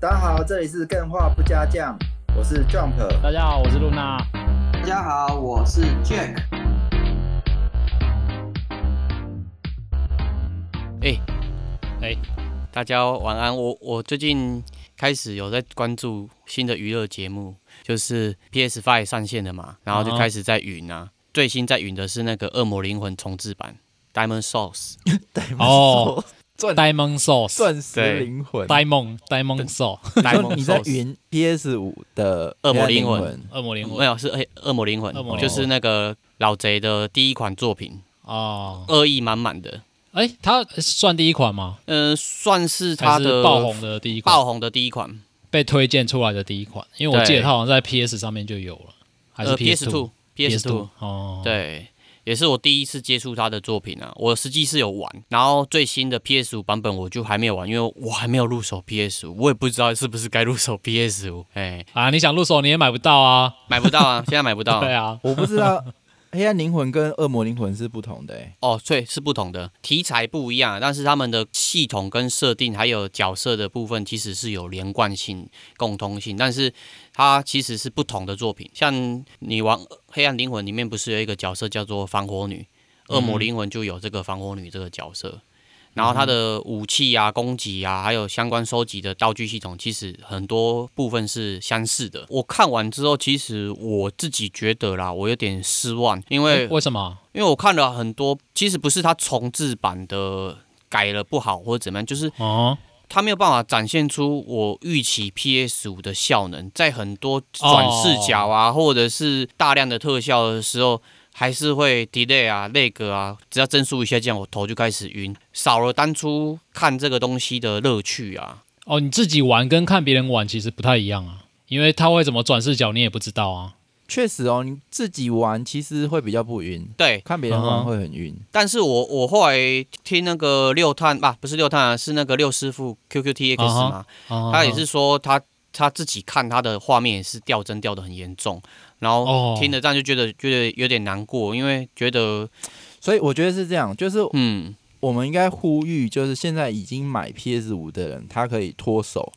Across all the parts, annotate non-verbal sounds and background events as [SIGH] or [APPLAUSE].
大家好，这里是更画不加酱，我是 Jump。大家好，我是露娜。大家好，我是 Jack。哎、哎、大家晚安。我我最近开始有在关注新的娱乐节目，就是 PS Five 上线了嘛，然后就啊开始在云啊。最新在云的是那个《恶魔灵魂》重置版 Diamond Souls。[LAUGHS] 哦，钻 Diamond Souls，钻石灵魂。[LAUGHS] Diamond Diamond Soul，你在 Souls 云 PS 五的恶魔灵灵魂。恶魔灵魂。没有是恶恶魔灵魂。恶魔灵，魂。就是那个老贼的第一款作品，哦。恶意满满的。哎、它算第一款吗？嗯、算是还是他的爆红的第一款，爆红的第一款。被推荐出来的第一款？因为我记得对它好像在 PS 上面就有了，还是呃 PS Two PS Two 哦，，对，也是我第一次接触他的作品啊。我实际是有玩，然后最新的 PS 五版本我就还没有玩，因为我还没有入手 PS 五，我也不知道是不是该入手 PS 五。哎，啊，你想入手你也买不到啊，买不到啊，现在买不到。[LAUGHS] 对啊，我不知道黑暗灵魂跟恶魔灵魂是不同的哎。哦，对，是不同的题材不一样，但是他们的系统跟设定还有角色的部分其实是有连贯性、共通性，但是它其实是不同的作品。像你玩《黑暗灵魂》里面不是有一个角色叫做防火女，《恶魔灵魂》就有这个防火女这个角色。然后它的武器啊、攻击啊，还有相关收集的道具系统，其实很多部分是相似的。我看完之后，其实我自己觉得啦，我有点失望，因为为什么？因为我看了很多，其实不是它重置版的改了不好或者怎么样，就是哦，它没有办法展现出我预期 PS 五的效能，在很多转视角啊，或者是大量的特效的时候，还是会 delay 啊、lag 啊，只要帧数一下降，我头就开始晕，少了当初看这个东西的乐趣啊。哦，你自己玩跟看别人玩其实不太一样啊，因为他会怎么转视角你也不知道啊。确实哦，你自己玩其实会比较不晕，对，看别人玩会很晕。但是我我后来听那个六探吧，不是六探啊，是那个六师傅 QQTX 啊嘛，哦他也是说他他自己看他的画面也是掉帧掉的很严重，然后哦。听了这样就觉得觉得有点难过，因为觉得 [TSK] 所以我觉得是这样，就是嗯。我们应该呼吁，就是现在已经买 PS 五的人，他可以脱手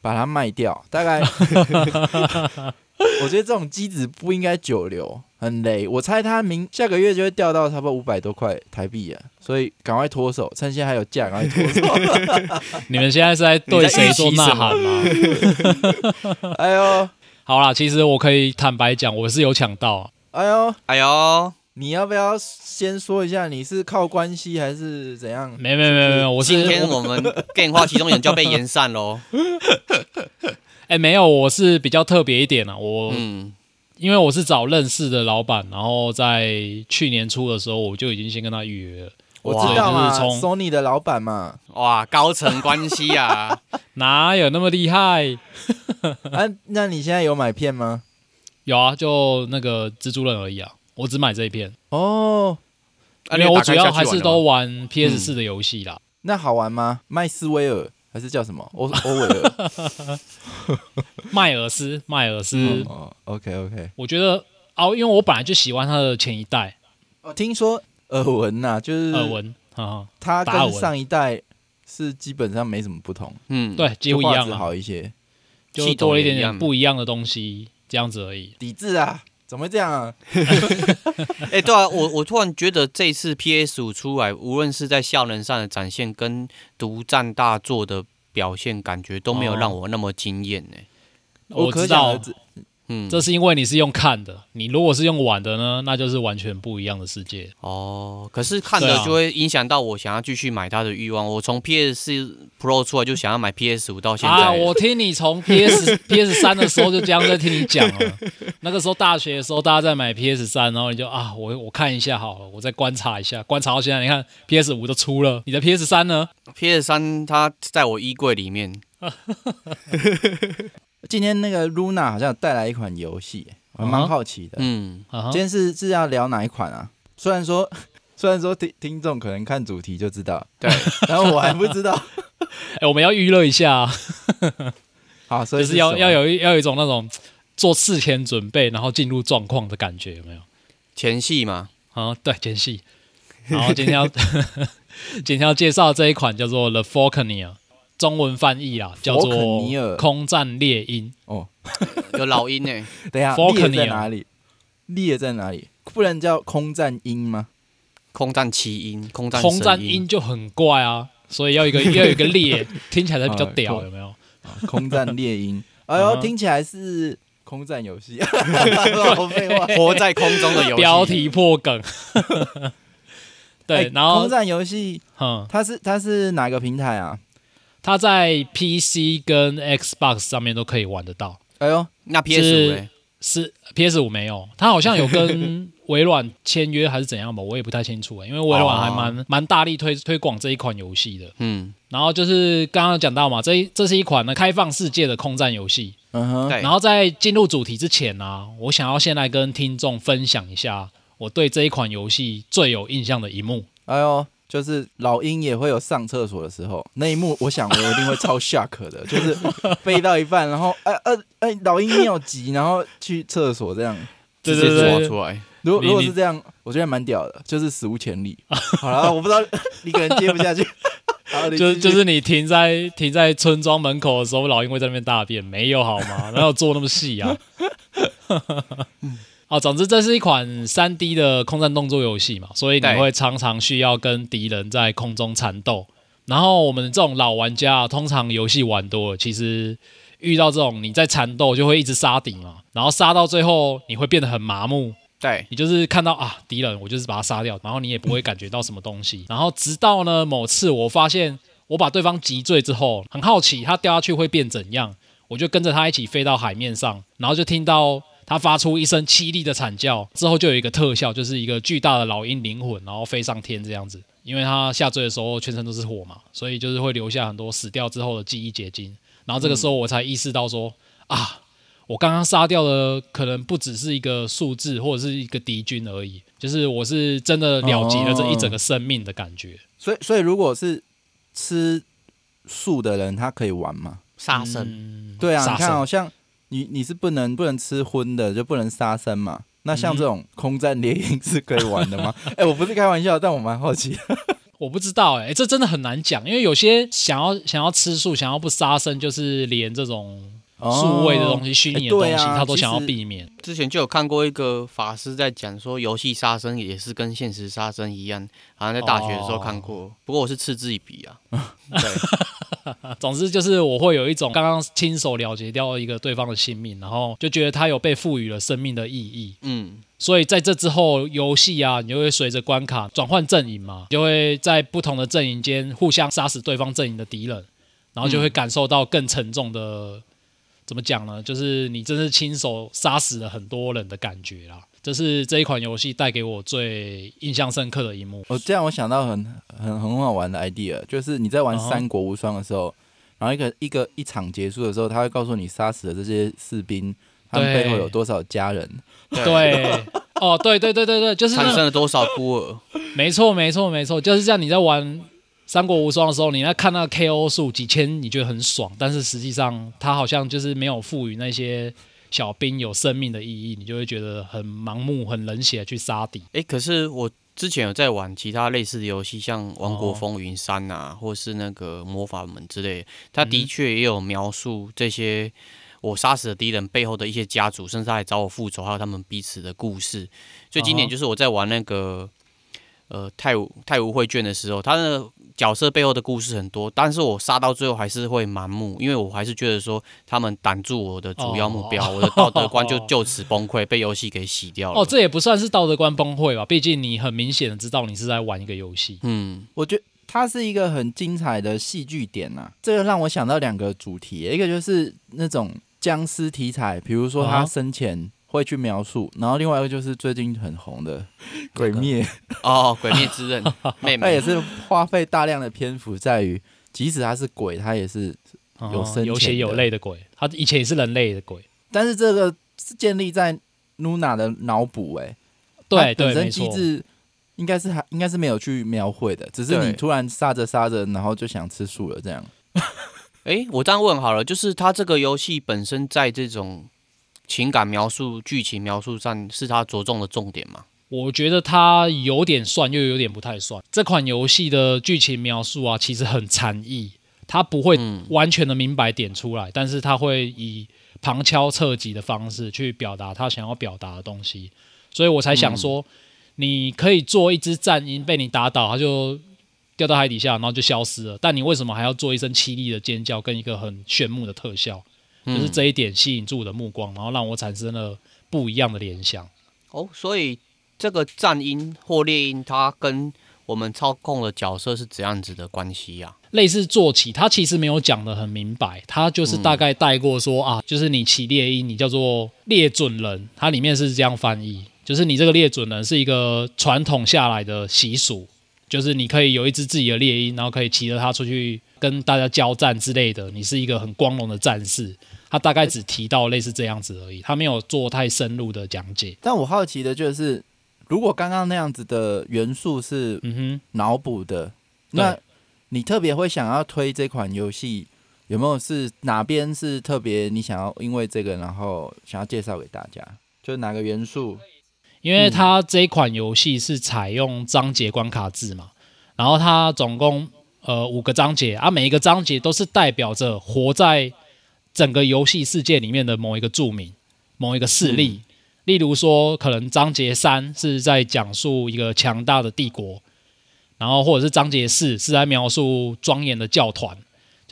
把它卖掉，大概。[LAUGHS] [LAUGHS] 我觉得这种机子不应该久留，很雷。我猜它明下个月就会掉到差不多五百多块台币啊，所以赶快脱手，趁现在还有价，赶快脱手。[LAUGHS] 你们现在是在对谁做呐喊吗？[LAUGHS] 哎呦，好啦，其实我可以坦白讲，我是有抢到啊。哎呦，哎呦，你要不要先说一下你是靠关系还是怎样？没没没没没，我是今天我们电话其中人就要被延散喽，哎、没有，我是比较特别一点啊。我、嗯因为我是找认识的老板，然后在去年初的时候，我就已经先跟他预约了。我知道嘛就是从，Sony 的老板嘛，哇高层关系啊，[LAUGHS] 哪有那么厉害？[LAUGHS] 啊，那你现在有买片吗？有啊，就那个蜘蛛人而已啊。我只买这一片，哦，啊因为我主要还是都玩 PS 四的游戏啦。那好玩吗？麦斯威尔还是叫什么？[LAUGHS] 欧欧维尔？迈尔斯，迈尔斯，嗯哦，OK OK。我觉得哦，因为我本来就喜欢他的前一代我听说耳闻呐，就是耳闻，啊，它达尔文跟上一代是基本上没什么不同，嗯，对，几乎一样啊，好一些。就多了一点点不一样的东西，这样子而已。抵制啊，怎么会这样啊？[LAUGHS] 哎、对啊，我我突然觉得这次 PS 五出来，无论是在效能上的展现跟独占大作的表现，感觉都没有哦让我那么惊艳呢。我可知道想而知，嗯，这是因为你是用看的，你如果是用玩的呢，那就是完全不一样的世界。哦，可是看对啊了就会影响到我想要继续买它的欲望。我从 PS 四 Pro 出来就想要买 PS 五到现在。啊，我听你从 [LAUGHS] PS PS 三的时候就这样在听你讲了。那个时候大学的时候，大家在买 PS 三，然后你就啊，我我看一下好了，我再观察一下，观察到现在，你看 PS 五都出了，你的 PS 三呢？PS 三它在我衣柜里面。[LAUGHS] 今天那个 Luna 好像有带来一款游戏，我还蛮好奇的。嗯，今天是是要聊哪一款啊？虽然说 [LAUGHS] 虽然说听听众可能看主题就知道，对，[LAUGHS] 然后我还不知道。[LAUGHS] 哎、我们要娱乐一下、啊，好，所以就是要要有一要有一种那种做事前准备，然后进入状况的感觉，有没有？前戏嘛，啊，对，前戏。然后今天要今天要介绍这一款叫做 The Falconeer，中文翻译啊，叫做空战猎鹰》。哦 [LAUGHS] 有老鹰呢、[LAUGHS] 等一下猎在哪里？猎在哪里？不能叫空战鹰吗？空战奇鹰、空战空战神鹰就很怪啊，所以要一个 [LAUGHS] 要有一个猎，听起来才比较啊屌，空有没有？空战猎鹰。哎呦，听起来是空战游戏。好废话。活在空中的游戏。标题破梗。对哎，然后空战游戏嗯，它是它是哪个平台啊？它在 PC 跟 Xbox 上面都可以玩得到。哎呦，那 PS 是五嘞？是 PS 五没有，它好像有跟 [LAUGHS] 微软签约还是怎样吧，我也不太清楚欸因为微软还蛮蛮、大力推推广这一款游戏的。嗯，然后就是刚刚讲到嘛，这一这是一款呢开放世界的空战游戏。嗯哼，然后在进入主题之前呢、我想要先来跟听众分享一下我对这一款游戏最有印象的一幕。哎呦，就是老鹰也会有上厕所的时候，那一幕，我想我一定会超 shock 的，[LAUGHS] 就是飞到一半，然后哎哎哎，老鹰尿急，然后去厕所这样。对直接抓出来。如果如果是这样，我觉得蛮屌的，就是史无前例。[LAUGHS] 好了，我不知道 [LAUGHS] 你可能接不下去。就就是你停在停在村庄门口的时候，老鹰会在那边大便，没有好吗？哪有做那么细啊？哦，总之这是一款三 D 的空战动作游戏嘛，所以你会常常需要跟敌人在空中缠斗。然后我们这种老玩家啊，通常游戏玩多了，其实遇到这种你在缠斗就会一直杀敌嘛，然后杀到最后你会变得很麻木，对，你就是看到啊敌人，我就是把他杀掉，然后你也不会感觉到什么东西。然后直到呢某次我发现我把对方击坠之后，很好奇他掉下去会变怎样，我就跟着他一起飞到海面上，然后就听到他发出一声凄厉的惨叫，之后就有一个特效，就是一个巨大的老鹰灵魂，然后飞上天这样子。因为他下坠的时候全身都是火嘛，所以就是会留下很多死掉之后的记忆结晶。然后这个时候我才意识到说、啊，我刚刚杀掉的可能不只是一个数字或者是一个敌军而已，就是我是真的了结了这一整个生命的感觉。所以所以如果是吃素的人，他可以玩吗？杀生。嗯，对啊，杀生你看好像你你是不能不能吃荤的，就不能杀生嘛。那像这种空战猎鹰是可以玩的吗？[LAUGHS] 哎、我不是开玩笑，但我蛮好奇。[LAUGHS] 我不知道哎、这真的很难讲，因为有些想要想要吃素，想要不杀生，就是连这种数位的东西、虚拟的东西，他都想要避免。之前就有看过一个法师在讲说，游戏杀生也是跟现实杀生一样，好像在大学的时候看过。不过我是嗤之以鼻啊。[LAUGHS] 对，啊 [LAUGHS] 总之就是我会有一种刚刚亲手了结掉一个对方的性命，然后就觉得他有被赋予了生命的意义。嗯，所以在这之后，游戏啊，你就会随着关卡转换阵营嘛，就会在不同的阵营间互相杀死对方阵营的敌人，然后就会感受到更沉重的，怎么讲呢？就是你真是亲手杀死了很多人的感觉啦。这是这一款游戏带给我最印象深刻的一幕。哦这样我想到很很很好玩的 idea，就是你在玩《三国无双》的时候，然后一个一个一场结束的时候，他会告诉你杀死的这些士兵，他们背后有多少家人。对，哦，对对对对对，就是产生了多少孤儿？没错，没错，没错，就是这样。你在玩《三国无双》的时候，你在看那个 KO 数几千，你觉得很爽，但是实际上它好像就是没有赋予那些小兵有生命的意义，你就会觉得很盲目、很冷血地去杀敌。诶，可是我之前有在玩其他类似的游戏，像《王国哦风云三》啊，或是那个魔法门之类的，它的嗯确也有描述这些我杀死的敌人背后的一些家族，甚至还找我复仇，还有他们彼此的故事。最经典哦就是我在玩那个呃太武太武会卷的时候，他的角色背后的故事很多，但是我杀到最后还是会盲目，因为我还是觉得说他们挡住我的主要目标，哦我的道德观就就此崩溃，被游戏给洗掉了。哦，这也不算是道德观崩溃吧？毕竟你很明显的知道你是在玩一个游戏。嗯，我觉得它是一个很精彩的戏剧点呐、这个让我想到两个主题，一个就是那种僵尸题材，比如说他生前会去描述，然后另外一个就是最近很红的 [LAUGHS]《鬼灭》，哦，鬼灭之刃，[LAUGHS] 妹妹，它也是花费大量的篇幅在于，即使他是鬼，他也是，有哦有血有泪的鬼，他以前也是人类的鬼。但是这个是建立在 Luna 的脑补，哎，对它本对，身没错。机制应该是还应该是没有去描绘的，只是你突然杀着杀着，然后就想吃素了这样。[LAUGHS] 诶，我这样问好了，就是他这个游戏本身在这种情感描述、剧情描述上，是它着重的重点吗？我觉得它有点算，又有点不太算。这款游戏的剧情描述啊，其实很禅意，他不会嗯完全的明白点出来，但是他会以旁敲侧击的方式去表达他想要表达的东西，所以我才想说，你可以做一只战鹰被你打倒，它就掉到海底下，然后就消失了，但你为什么还要做一声凄厉的尖叫跟一个很炫目的特效？就是嗯。这一点吸引住我的目光，然后让我产生了不一样的联想。哦，所以这个战鹰或猎鹰，它跟我们操控的角色是怎样子的关系呀、类似坐骑，它其实没有讲的很明白，它就是大概带过说、啊，就是你骑猎鹰，你叫做猎准人，它里面是这样翻译，就是你这个猎准人是一个传统下来的习俗，就是你可以有一只自己的猎鹰，然后可以骑着它出去跟大家交战之类的，你是一个很光荣的战士。他大概只提到类似这样子而已，他没有做太深入的讲解。但我好奇的就是，如果刚刚那样子的元素是嗯哼，脑补的，那你特别会想要推这款游戏，有没有是哪边是特别你想要因为这个然后想要介绍给大家？就哪个元素？因为它这一款游戏是采用章节关卡制嘛，然后它总共呃五个章节啊，每一个章节都是代表着活在整个游戏世界里面的某一个著名、某一个势力。例如说，可能章节三是在讲述一个强大的帝国，然后或者是章节四是在描述庄严的教团，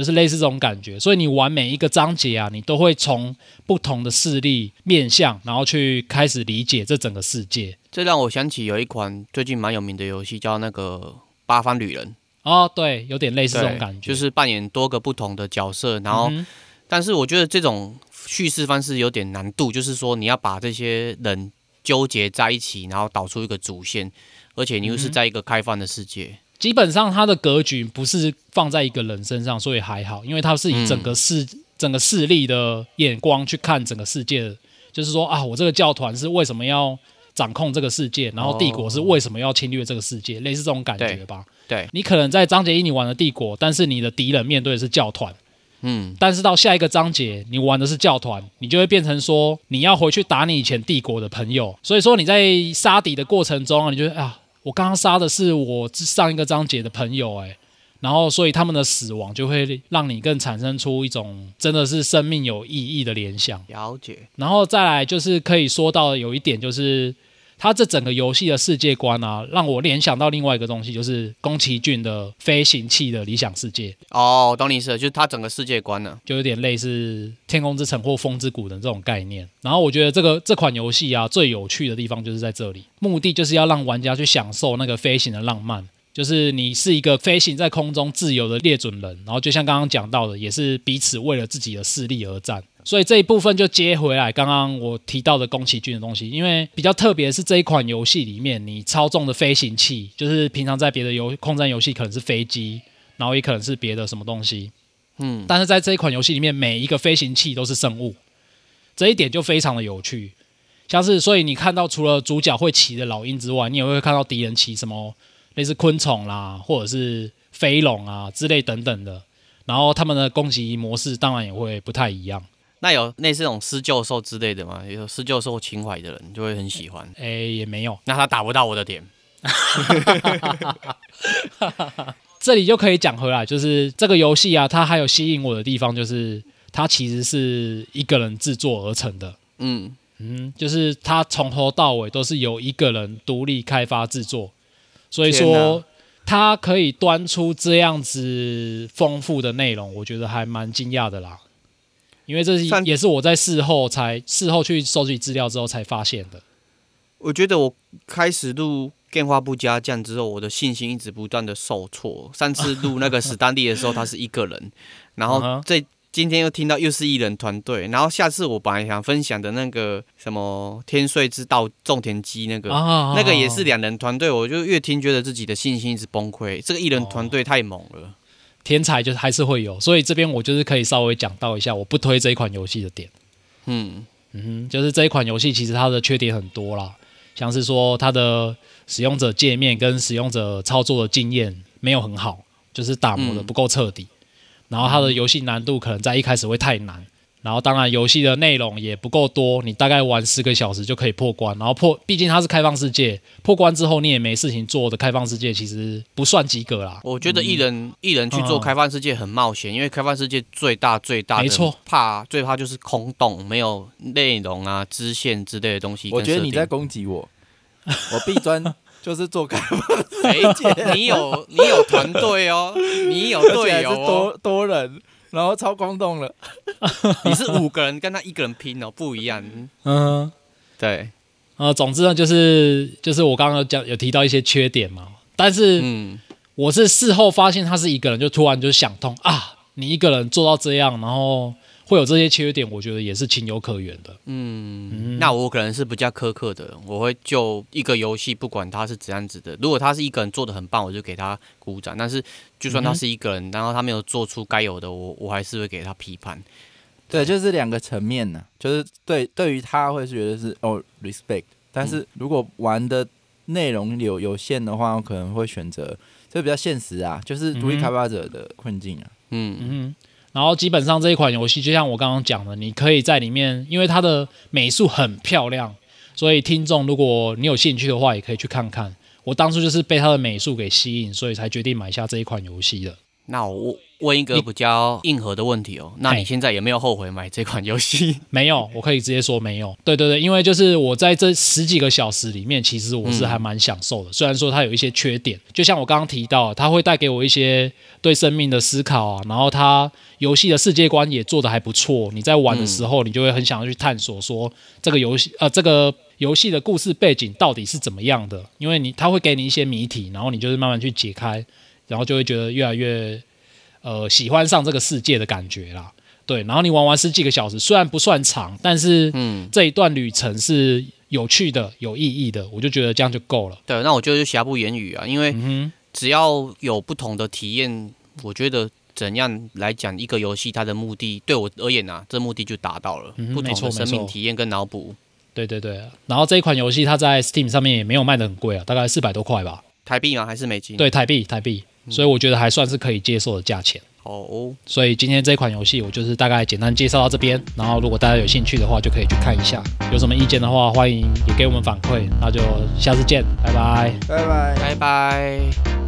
就是类似这种感觉。所以你玩每一个章节啊，你都会从不同的势力面向，然后去开始理解这整个世界。这让我想起有一款最近蛮有名的游戏，叫那个《八方旅人》，哦，对，有点类似这种感觉，就是扮演多个不同的角色，然后、嗯但是我觉得这种叙事方式有点难度，就是说你要把这些人纠结在一起，然后导出一个主线，而且你又是在一个开放的世界。基本上它的格局不是放在一个人身上，所以还好，因为它是以整个势、整个势力的眼光去看整个世界的，就是说啊，我这个教团是为什么要掌控这个世界，然后帝国是为什么要侵略这个世界，类似这种感觉吧。对，你可能在章节一你玩的帝国，但是你的敌人面对的是教团，嗯，但是到下一个章节，你玩的是教团，你就会变成说你要回去打你以前帝国的朋友。所以说你在杀敌的过程中啊，你觉得啊，我刚刚杀的是我上一个章节的朋友，哎，然后所以他们的死亡就会让你更产生出一种真的是生命有意义的联想。了解。然后再来就是可以说到有一点就是。它这整个游戏的世界观啊，让我联想到另外一个东西，就是宫崎骏的飞行器的理想世界。哦，我懂你意思了，就是它整个世界观呢。就有点类似《天空之城》或《风之谷》的这种概念。然后我觉得这个这款游戏啊，最有趣的地方就是在这里，目的就是要让玩家去享受那个飞行的浪漫。就是你是一个飞行在空中自由的猎准人，然后就像刚刚讲到的，也是彼此为了自己的势力而战。所以这一部分就接回来刚刚我提到的宫崎骏的东西，因为比较特别的是这一款游戏里面，你操纵的飞行器，就是平常在别的游空战游戏可能是飞机，然后也可能是别的什么东西，嗯，但是在这一款游戏里面，每一个飞行器都是生物，这一点就非常的有趣。像是，所以你看到除了主角会骑的老鹰之外，你也会看到敌人骑什么类似昆虫啦，或者是飞龙啊之类等等的。然后他们的攻击模式当然也会不太一样。那有类似那种施救兽之类的吗？有施救兽情怀的人就会很喜欢。诶，也没有，那他打不到我的点。[LAUGHS] 这里就可以讲回来，就是这个游戏啊，它还有吸引我的地方，就是它其实是一个人制作而成的。嗯，嗯，就是它从头到尾都是由一个人独立开发制作，所以说它可以端出这样子丰富的内容，我觉得还蛮惊讶的啦。因为这是也是我在事后才事后去收集资料之后才发现的。我觉得我开始录电话不加酱之后，我的信心一直不断的受挫。上次录那个史丹利的时候，他是一个人，然后这今天又听到又是一人团队，然后下次我本来想分享的那个什么天税之道种田机那个。啊那个也是两人团队，我就越听觉得自己的信心一直崩溃。这个艺人团队太猛了。天才，就是还是会有，所以这边我就是可以稍微讲到一下我不推这一款游戏的点。嗯，嗯哼，就是这一款游戏其实它的缺点很多啦，像是说它的使用者界面跟使用者操作的经验没有很好，就是打磨的不够彻底。然后它的游戏难度可能在一开始会太难，然后当然游戏的内容也不够多，你大概玩四个小时就可以破关。然后破，毕竟它是开放世界，破关之后你也没事情做的开放世界其实不算及格啦。我觉得一人、一人去做嗯。开放世界很冒险，因为开放世界最大最大的没错。怕最怕就是空洞，没有内容啊、支线之类的东西。我觉得你在攻击我，[LAUGHS] 我必专就是做开放，世界，[LAUGHS] 你有你有团队哦，你有队友哦，[LAUGHS] 多多人，然后超空洞了。[LAUGHS] 你是五个人跟他一个人拼哦，不一样。[LAUGHS] 嗯，对，呃，总之呢，就是就是我刚刚有讲有提到一些缺点嘛，但是嗯，我是事后发现他是一个人，就突然就想通啊，你一个人做到这样，然后会有这些缺点，我觉得也是情有可原的。嗯，那我可能是比较苛刻的人，我会就一个游戏，不管他是怎样子的，如果他是一个人做的很棒，我就给他鼓掌。但是就算他是一个人，然后他没有做出该有的，我我还是会给他批判。对，就是两个层面呢、就是对对于他会觉得是哦 respect，但是如果玩的内容有有限的话，我可能会选择这比较现实啊，就是独立开发者的困境啊。嗯，嗯，然后基本上这一款游戏，就像我刚刚讲的，你可以在里面，因为它的美术很漂亮，所以听众如果你有兴趣的话，也可以去看看。我当初就是被它的美术给吸引，所以才决定买下这一款游戏的。那我问一个比较硬核的问题哦，那你现在有没有后悔买这款游戏？[LAUGHS] 没有，我可以直接说没有。对对对，因为就是我在这十几个小时里面，其实我是还蛮享受的。虽然说它有一些缺点，就像我刚刚提到，它会带给我一些对生命的思考啊，然后它游戏的世界观也做得还不错。你在玩的时候，你就会很想要去探索说这个游戏呃这个游戏的故事背景到底是怎么样的，因为你它会给你一些谜题，然后你就是慢慢去解开，然后就会觉得越来越呃喜欢上这个世界的感觉啦。对，然后你玩完十几个小时，虽然不算长，但是嗯，这一段旅程是有趣的、有意义的，我就觉得这样就够了。对，那我觉得就瑕不掩瑜啊，因为嗯只要有不同的体验，我觉得怎样来讲一个游戏，它的目的对我而言啊，这目的就达到了。嗯不同的生命体验跟脑补，哼，对对对。然后这一款游戏它在 Steam 上面也没有卖的很贵啊，大概四百多块吧，台币吗？还是美金？，对，台币台币，所以我觉得还算是可以接受的价钱。哦，所以今天这款游戏我就是大概简单介绍到这边，然后如果大家有兴趣的话，就可以去看一下。有什么意见的话，欢迎也给我们反馈。那就下次见，拜拜。拜拜。拜拜。